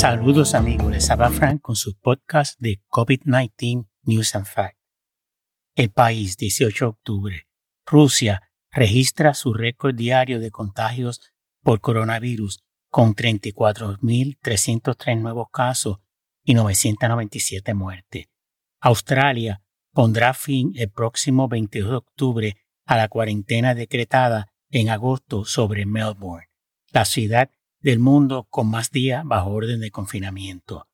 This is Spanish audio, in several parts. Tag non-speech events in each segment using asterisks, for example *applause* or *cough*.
Saludos amigos, les habla Frank con su podcast de COVID-19 News and Fact. El país, 18 de octubre. Rusia registra su récord diario de contagios por coronavirus con 34.303 nuevos casos y 997 muertes. Australia pondrá fin el próximo 22 de octubre a la cuarentena decretada en agosto sobre Melbourne, la ciudad del mundo con más días bajo orden de confinamiento.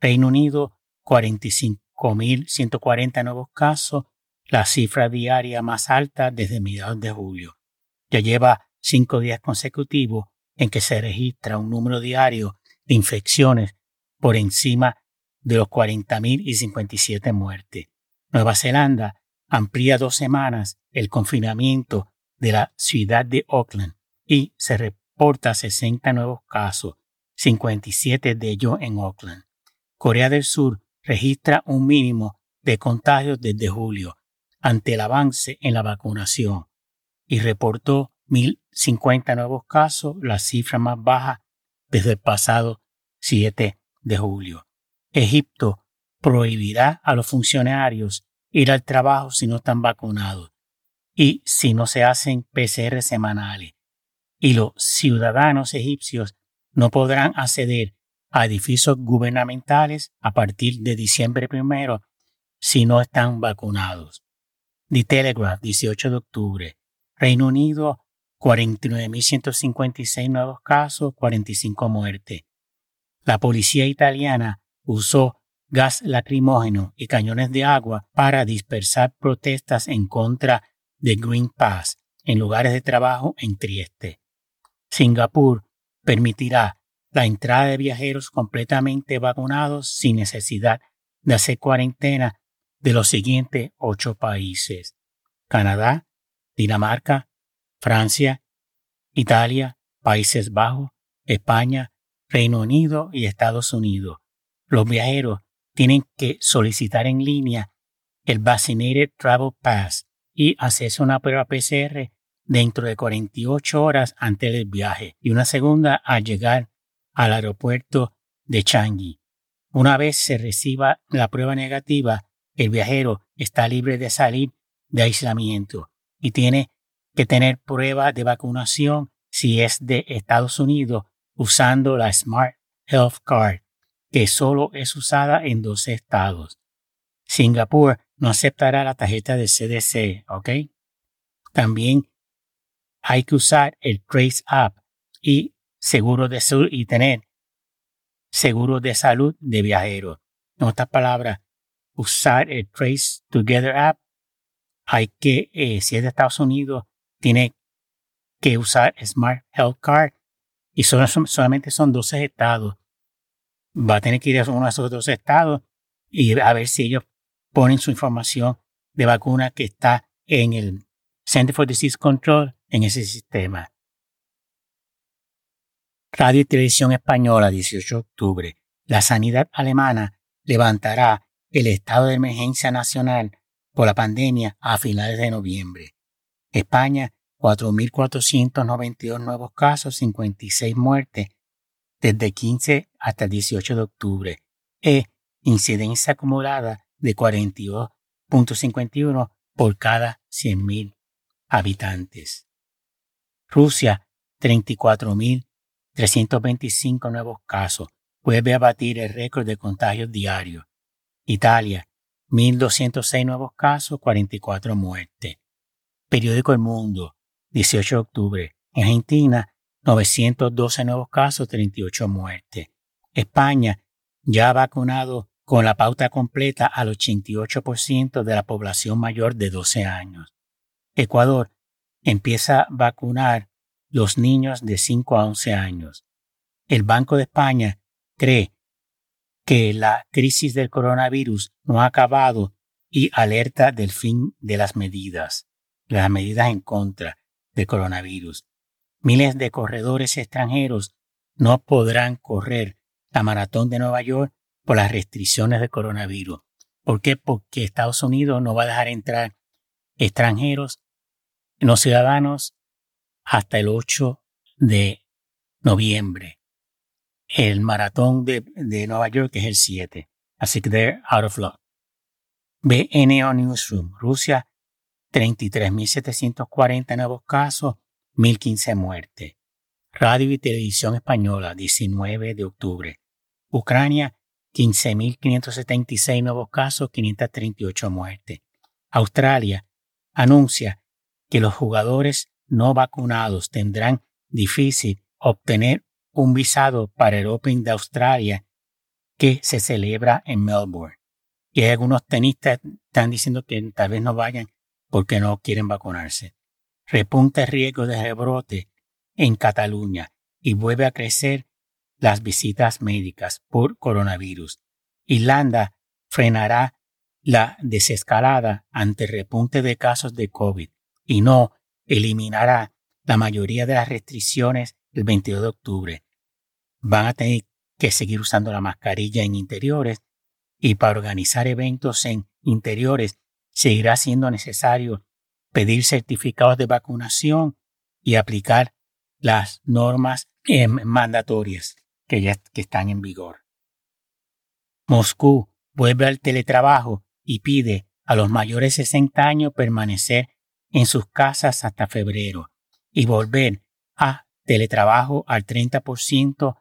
Reino Unido, 45.140 nuevos casos, la cifra diaria más alta desde mediados de julio. Ya lleva cinco días consecutivos en que se registra un número diario de infecciones por encima de los 40.000 y 57 muertes. Nueva Zelanda amplía dos semanas el confinamiento de la ciudad de Auckland y se reporta 60 nuevos casos, 57 de ellos en Auckland. Corea del Sur registra un mínimo de contagios desde julio ante el avance en la vacunación y reportó 1.050 nuevos casos, la cifra más baja desde el pasado 7 de julio. Egipto prohibirá a los funcionarios ir al trabajo si no están vacunados y si no se hacen PCR semanales. Y los ciudadanos egipcios no podrán acceder a edificios gubernamentales a partir de diciembre primero si no están vacunados. The Telegraph, 18 de octubre. Reino Unido, 49.156 nuevos casos, 45 muertes. La policía italiana usó gas lacrimógeno y cañones de agua para dispersar protestas en contra de Green Pass en lugares de trabajo en Trieste. Singapur permitirá la entrada de viajeros completamente vacunados sin necesidad de hacer cuarentena de los siguientes ocho países. Canadá, Dinamarca, Francia, Italia, Países Bajos, España, Reino Unido y Estados Unidos. Los viajeros tienen que solicitar en línea el Vaccinated Travel Pass y hacerse una prueba PCR dentro de 48 horas antes del viaje y una segunda al llegar al aeropuerto de Changi. Una vez se reciba la prueba negativa, el viajero está libre de salir de aislamiento y tiene que tener prueba de vacunación si es de Estados Unidos usando la Smart Health Card, que solo es usada en dos estados. Singapur no aceptará la tarjeta de CDC, ¿ok? También hay que usar el Trace App y seguro de salud y tener seguro de salud de viajeros. En otras palabras, usar el Trace Together App. Hay que, eh, si es de Estados Unidos, tiene que usar Smart Health Card y solamente son 12 estados. Va a tener que ir a uno de esos dos estados y a ver si ellos ponen su información de vacuna que está en el Center for Disease Control en ese sistema. Radio y Televisión Española, 18 de octubre. La sanidad alemana levantará el estado de emergencia nacional por la pandemia a finales de noviembre. España 4.492 nuevos casos, 56 muertes desde 15 hasta el 18 de octubre e incidencia acumulada de 42.51 por cada 100.000 habitantes. Rusia, 34.325 nuevos casos, vuelve a batir el récord de contagios diarios. Italia, 1.206 nuevos casos, 44 muertes. Periódico El Mundo, 18 de octubre. En Argentina, 912 nuevos casos, 38 muertes. España ya vacunado con la pauta completa al 88% de la población mayor de 12 años. Ecuador empieza a vacunar los niños de 5 a 11 años. El Banco de España cree que la crisis del coronavirus no ha acabado y alerta del fin de las medidas, las medidas en contra de coronavirus. Miles de corredores extranjeros no podrán correr la maratón de Nueva York por las restricciones de coronavirus. ¿Por qué? Porque Estados Unidos no va a dejar entrar extranjeros, no ciudadanos, hasta el 8 de noviembre. El maratón de, de Nueva York es el 7. Así que they're out of luck. BNO Newsroom, Rusia, 33.740 nuevos casos, 1.015 muertes. Radio y Televisión Española, 19 de octubre. Ucrania, 15.576 nuevos casos, 538 muertes. Australia anuncia que los jugadores no vacunados tendrán difícil obtener un visado para el Open de Australia que se celebra en Melbourne. Y algunos tenistas están diciendo que tal vez no vayan porque no quieren vacunarse. Repunta el riesgo de rebrote en Cataluña y vuelve a crecer las visitas médicas por coronavirus. Irlanda frenará la desescalada ante repunte de casos de COVID y no eliminará la mayoría de las restricciones el 22 de octubre. Van a tener que seguir usando la mascarilla en interiores y para organizar eventos en interiores seguirá siendo necesario pedir certificados de vacunación y aplicar las normas eh, mandatorias que ya que están en vigor. Moscú vuelve al teletrabajo y pide a los mayores de 60 años permanecer en sus casas hasta febrero y volver a teletrabajo al 30%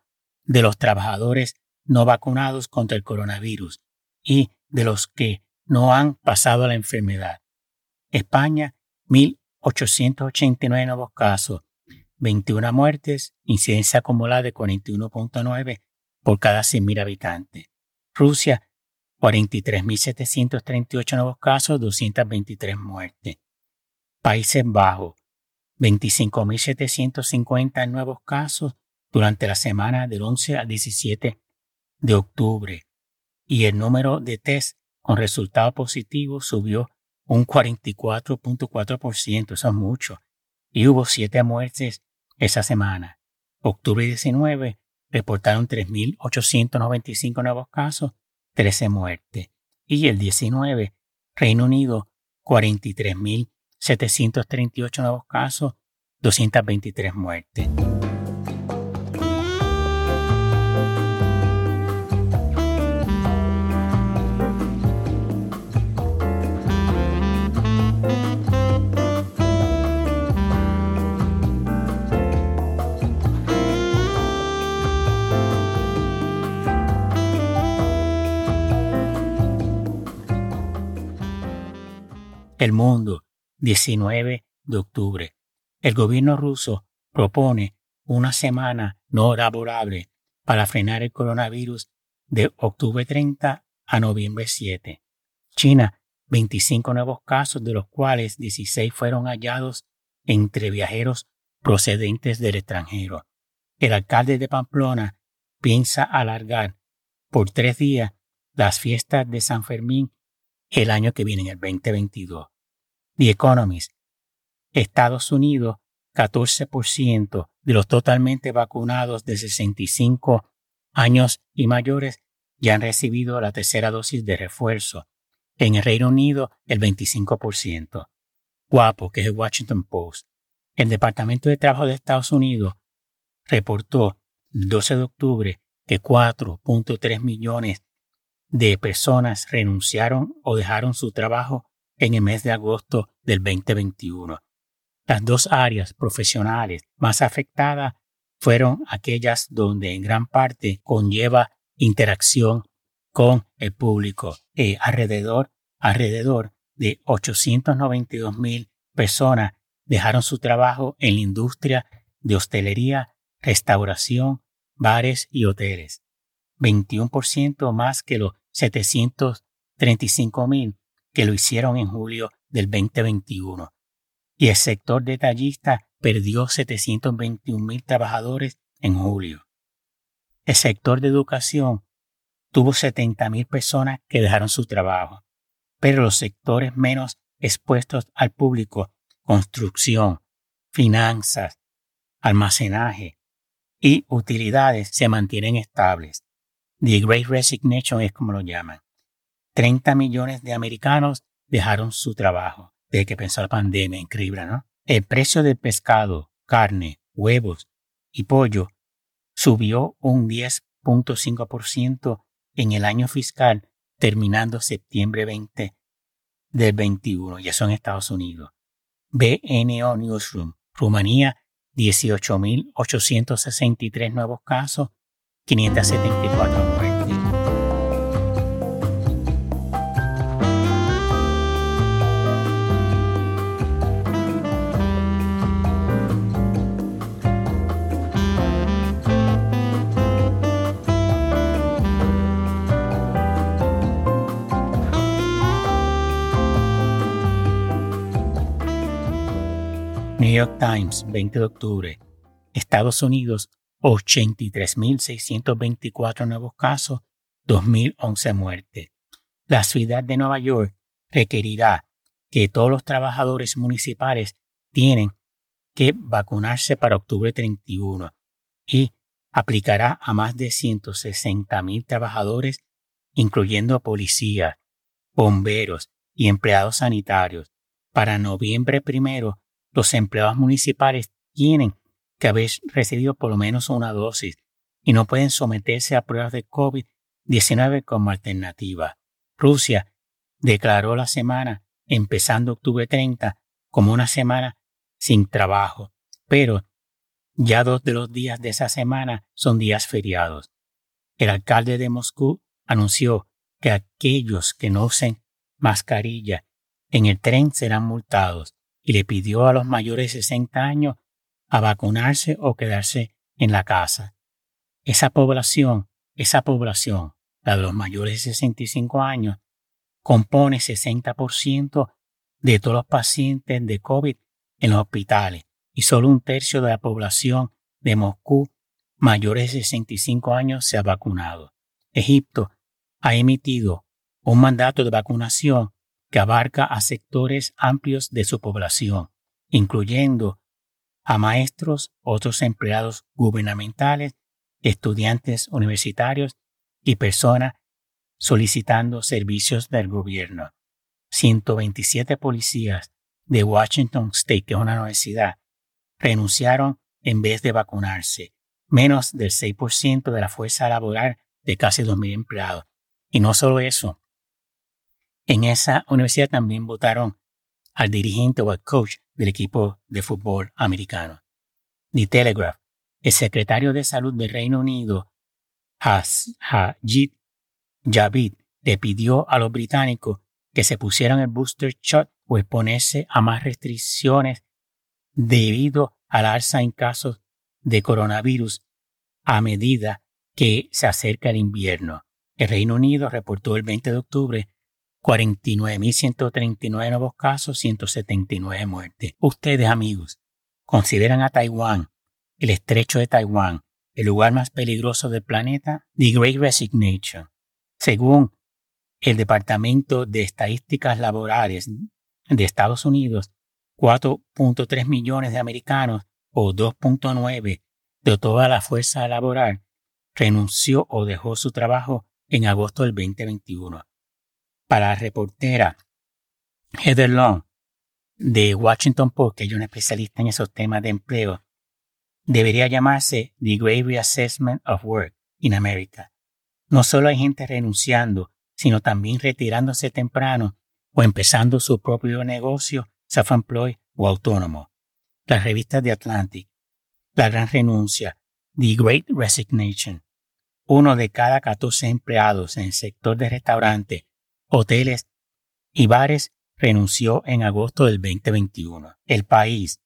de los trabajadores no vacunados contra el coronavirus y de los que no han pasado la enfermedad. España, 1.889 nuevos casos, 21 muertes, incidencia acumulada de 41.9 por cada 100.000 habitantes. Rusia, 43.738 nuevos casos, 223 muertes. Países Bajos, 25.750 nuevos casos durante la semana del 11 al 17 de octubre. Y el número de test con resultado positivo subió un 44.4%, eso es mucho. Y hubo siete muertes esa semana. Octubre 19 reportaron 3.895 nuevos casos 13 muertes. Y el 19, Reino Unido, 43.738 nuevos casos, 223 muertes. El mundo, 19 de octubre. El gobierno ruso propone una semana no laborable para frenar el coronavirus de octubre 30 a noviembre 7. China, 25 nuevos casos, de los cuales 16 fueron hallados entre viajeros procedentes del extranjero. El alcalde de Pamplona piensa alargar por tres días las fiestas de San Fermín el año que viene, en el 2022. The Economist. Estados Unidos, 14% de los totalmente vacunados de 65 años y mayores ya han recibido la tercera dosis de refuerzo. En el Reino Unido, el 25%. Guapo, que es el Washington Post. El Departamento de Trabajo de Estados Unidos reportó el 12 de octubre que 4.3 millones de personas renunciaron o dejaron su trabajo en el mes de agosto del 2021. Las dos áreas profesionales más afectadas fueron aquellas donde en gran parte conlleva interacción con el público. Eh, alrededor, alrededor de 892 mil personas dejaron su trabajo en la industria de hostelería, restauración, bares y hoteles. 21% más que los 735 mil que lo hicieron en julio del 2021. Y el sector detallista perdió 721 mil trabajadores en julio. El sector de educación tuvo 70 mil personas que dejaron su trabajo, pero los sectores menos expuestos al público, construcción, finanzas, almacenaje y utilidades se mantienen estables. The Great Resignation es como lo llaman. 30 millones de americanos dejaron su trabajo desde que empezó la pandemia. Increíble, ¿no? El precio del pescado, carne, huevos y pollo subió un 10.5% en el año fiscal terminando septiembre 20 del 21, ya son Estados Unidos. BNO Newsroom, Rumanía, 18.863 nuevos casos, 574 muertes. New York Times, 20 de octubre. Estados Unidos, 83.624 nuevos casos, 2.011 muertes. La ciudad de Nueva York requerirá que todos los trabajadores municipales tienen que vacunarse para octubre 31 y aplicará a más de 160.000 trabajadores, incluyendo policías, bomberos y empleados sanitarios. Para noviembre primero, los empleados municipales tienen que haber recibido por lo menos una dosis y no pueden someterse a pruebas de COVID-19 como alternativa. Rusia declaró la semana empezando octubre 30 como una semana sin trabajo, pero ya dos de los días de esa semana son días feriados. El alcalde de Moscú anunció que aquellos que no usen mascarilla en el tren serán multados y le pidió a los mayores de 60 años a vacunarse o quedarse en la casa. Esa población, esa población, la de los mayores de 65 años, compone 60% de todos los pacientes de COVID en los hospitales y solo un tercio de la población de Moscú mayores de 65 años se ha vacunado. Egipto ha emitido un mandato de vacunación que abarca a sectores amplios de su población, incluyendo a maestros, otros empleados gubernamentales, estudiantes universitarios y personas solicitando servicios del gobierno. 127 policías de Washington State, que es una universidad, renunciaron en vez de vacunarse, menos del 6% de la fuerza laboral de casi 2.000 empleados. Y no solo eso, en esa universidad también votaron al dirigente o al coach del equipo de fútbol americano. The Telegraph, el secretario de Salud del Reino Unido, Hajit Javid, le pidió a los británicos que se pusieran el booster shot o exponerse a más restricciones debido al alza en casos de coronavirus a medida que se acerca el invierno. El Reino Unido reportó el 20 de octubre 49.139 nuevos casos, 179 muertes. Ustedes, amigos, consideran a Taiwán, el estrecho de Taiwán, el lugar más peligroso del planeta, The Great Resignation. Según el Departamento de Estadísticas Laborales de Estados Unidos, 4.3 millones de americanos, o 2.9 de toda la fuerza laboral, renunció o dejó su trabajo en agosto del 2021 para la reportera Heather Long de Washington Post, que es una especialista en esos temas de empleo, debería llamarse The Great Reassessment of Work in America. No solo hay gente renunciando, sino también retirándose temprano o empezando su propio negocio, self-employed o autónomo. Las revistas de Atlantic, La Gran Renuncia, The Great Resignation. Uno de cada 14 empleados en el sector de restaurantes hoteles y bares renunció en agosto del 2021. El país,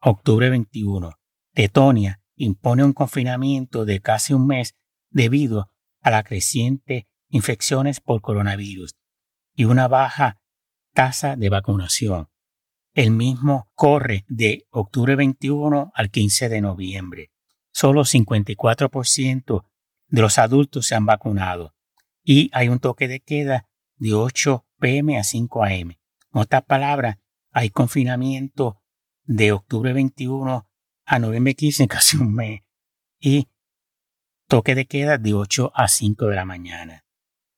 octubre 21. Letonia impone un confinamiento de casi un mes debido a la creciente infecciones por coronavirus y una baja tasa de vacunación. El mismo corre de octubre 21 al 15 de noviembre. Solo 54% de los adultos se han vacunado y hay un toque de queda de 8 pm a 5 am. En otras palabras, hay confinamiento de octubre 21 a noviembre 15, *laughs* casi un mes, y toque de queda de 8 a 5 de la mañana.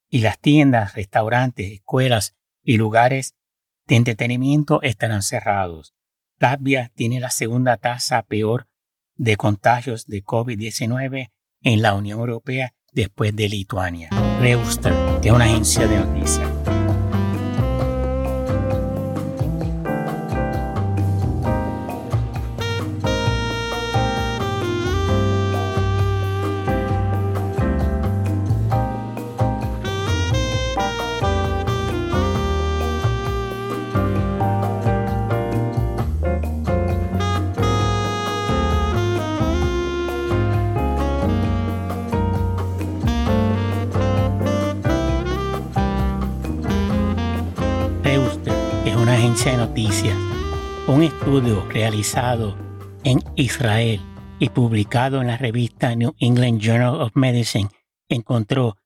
Y las tiendas, restaurantes, escuelas y lugares de entretenimiento estarán cerrados. Latvia tiene la segunda tasa peor de contagios de COVID-19 en la Unión Europea después de Lituania. Reuster, que es una agencia de noticias. Un estudio realizado en Israel y publicado en la revista New England Journal of Medicine encontró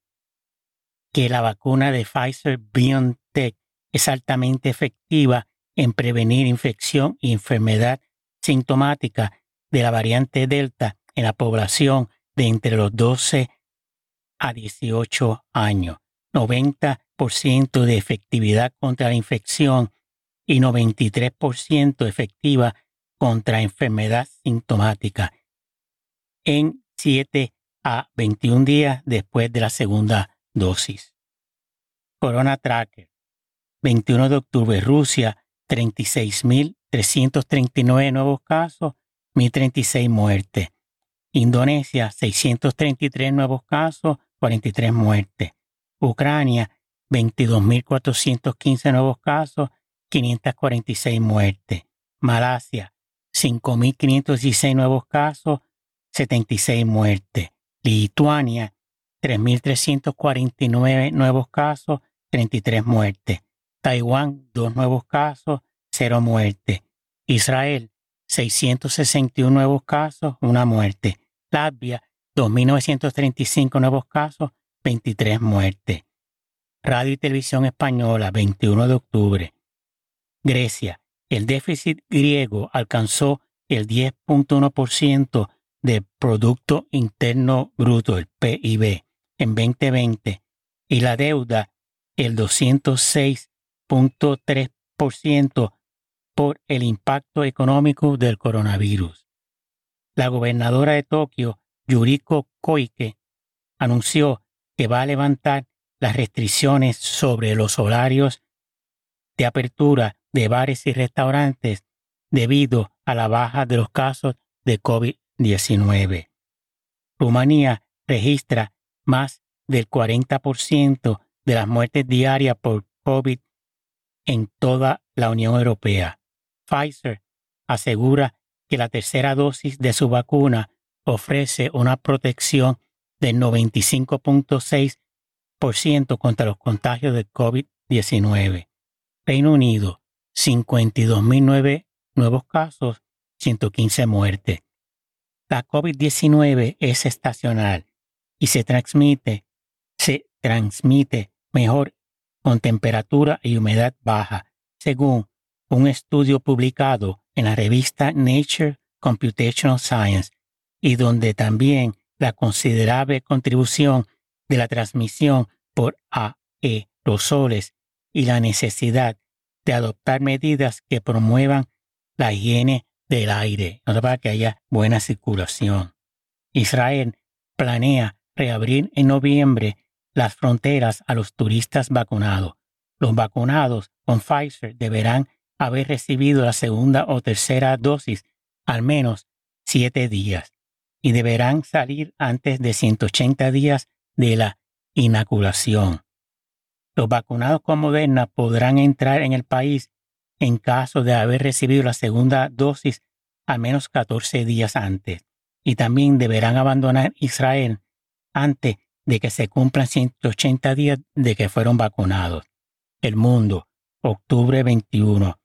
que la vacuna de Pfizer BioNTech es altamente efectiva en prevenir infección y enfermedad sintomática de la variante Delta en la población de entre los 12 a 18 años. 90% de efectividad contra la infección y 93% efectiva contra enfermedad sintomática en 7 a 21 días después de la segunda dosis. Corona Tracker. 21 de octubre, Rusia, 36.339 nuevos casos, 1.036 muertes. Indonesia, 633 nuevos casos, 43 muertes. Ucrania, 22.415 nuevos casos, 546 muertes. Malasia, 5.516 nuevos casos, 76 muertes. Lituania, 3.349 nuevos casos, 33 muertes. Taiwán, 2 nuevos casos, 0 muertes. Israel, 661 nuevos casos, 1 muerte. Latvia, 2.935 nuevos casos, 23 muertes. Radio y Televisión Española, 21 de octubre. Grecia. El déficit griego alcanzó el 10.1% del Producto Interno Bruto, el PIB, en 2020 y la deuda el 206.3% por el impacto económico del coronavirus. La gobernadora de Tokio, Yuriko Koike, anunció que va a levantar las restricciones sobre los horarios de apertura de bares y restaurantes debido a la baja de los casos de COVID-19. Rumanía registra más del 40% de las muertes diarias por COVID en toda la Unión Europea. Pfizer asegura que la tercera dosis de su vacuna ofrece una protección del 95.6% contra los contagios de COVID-19. Reino Unido 52.009 nuevos casos, 115 muertes. La COVID-19 es estacional y se transmite, se transmite mejor con temperatura y humedad baja, según un estudio publicado en la revista Nature Computational Science y donde también la considerable contribución de la transmisión por aerosoles y la necesidad de adoptar medidas que promuevan la higiene del aire, para que haya buena circulación. Israel planea reabrir en noviembre las fronteras a los turistas vacunados. Los vacunados con Pfizer deberán haber recibido la segunda o tercera dosis al menos siete días y deberán salir antes de 180 días de la inoculación. Los vacunados con Moderna podrán entrar en el país en caso de haber recibido la segunda dosis al menos 14 días antes y también deberán abandonar Israel antes de que se cumplan 180 días de que fueron vacunados. El mundo, octubre 21.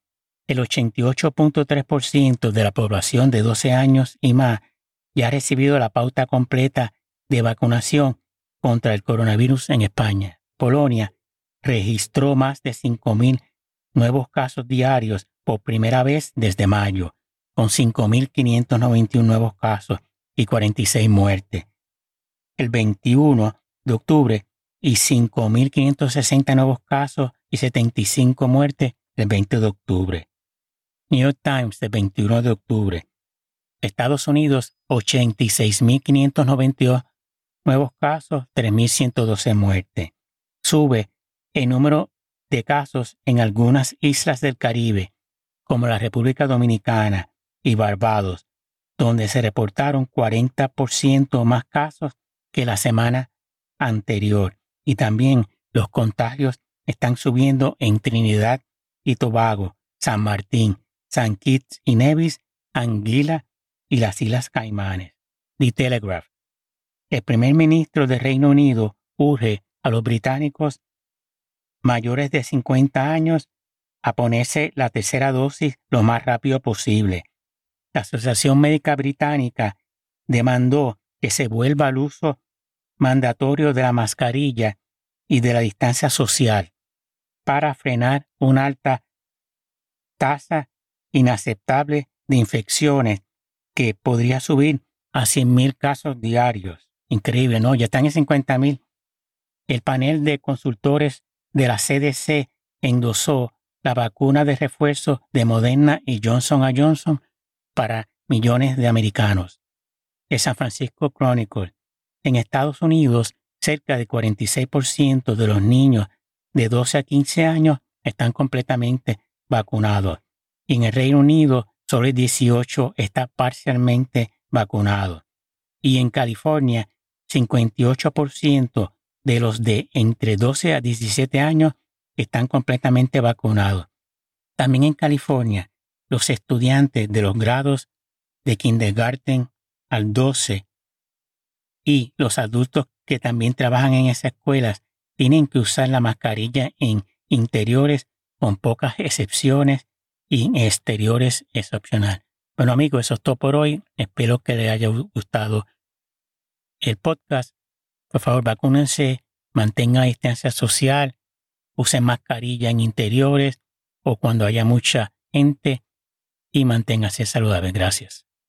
El 88.3% de la población de 12 años y más ya ha recibido la pauta completa de vacunación contra el coronavirus en España. Polonia registró más de 5.000 nuevos casos diarios por primera vez desde mayo, con 5.591 nuevos casos y 46 muertes. El 21 de octubre y 5.560 nuevos casos y 75 muertes el 20 de octubre. New York Times el 21 de octubre. Estados Unidos 86.592 Nuevos casos, 3.112 muertes. Sube el número de casos en algunas islas del Caribe, como la República Dominicana y Barbados, donde se reportaron 40% más casos que la semana anterior. Y también los contagios están subiendo en Trinidad y Tobago, San Martín, San Kitts y Nevis, Anguila y las Islas Caimanes. The Telegraph. El primer ministro del Reino Unido urge a los británicos mayores de 50 años a ponerse la tercera dosis lo más rápido posible. La Asociación Médica Británica demandó que se vuelva al uso mandatorio de la mascarilla y de la distancia social para frenar una alta tasa inaceptable de infecciones que podría subir a 100.000 casos diarios. Increíble, ¿no? Ya están en 50.000. El panel de consultores de la CDC endosó la vacuna de refuerzo de Moderna y Johnson Johnson para millones de americanos. El San Francisco Chronicle. En Estados Unidos, cerca del 46% de los niños de 12 a 15 años están completamente vacunados. Y en el Reino Unido, solo el 18 está parcialmente vacunado. Y en California, 58% de los de entre 12 a 17 años están completamente vacunados. También en California, los estudiantes de los grados de kindergarten al 12 y los adultos que también trabajan en esas escuelas tienen que usar la mascarilla en interiores con pocas excepciones y en exteriores es opcional. Bueno amigos, eso es todo por hoy. Espero que les haya gustado el podcast. Por favor, vacúnense, mantengan distancia social, usen mascarilla en interiores o cuando haya mucha gente y manténgase saludable. Gracias.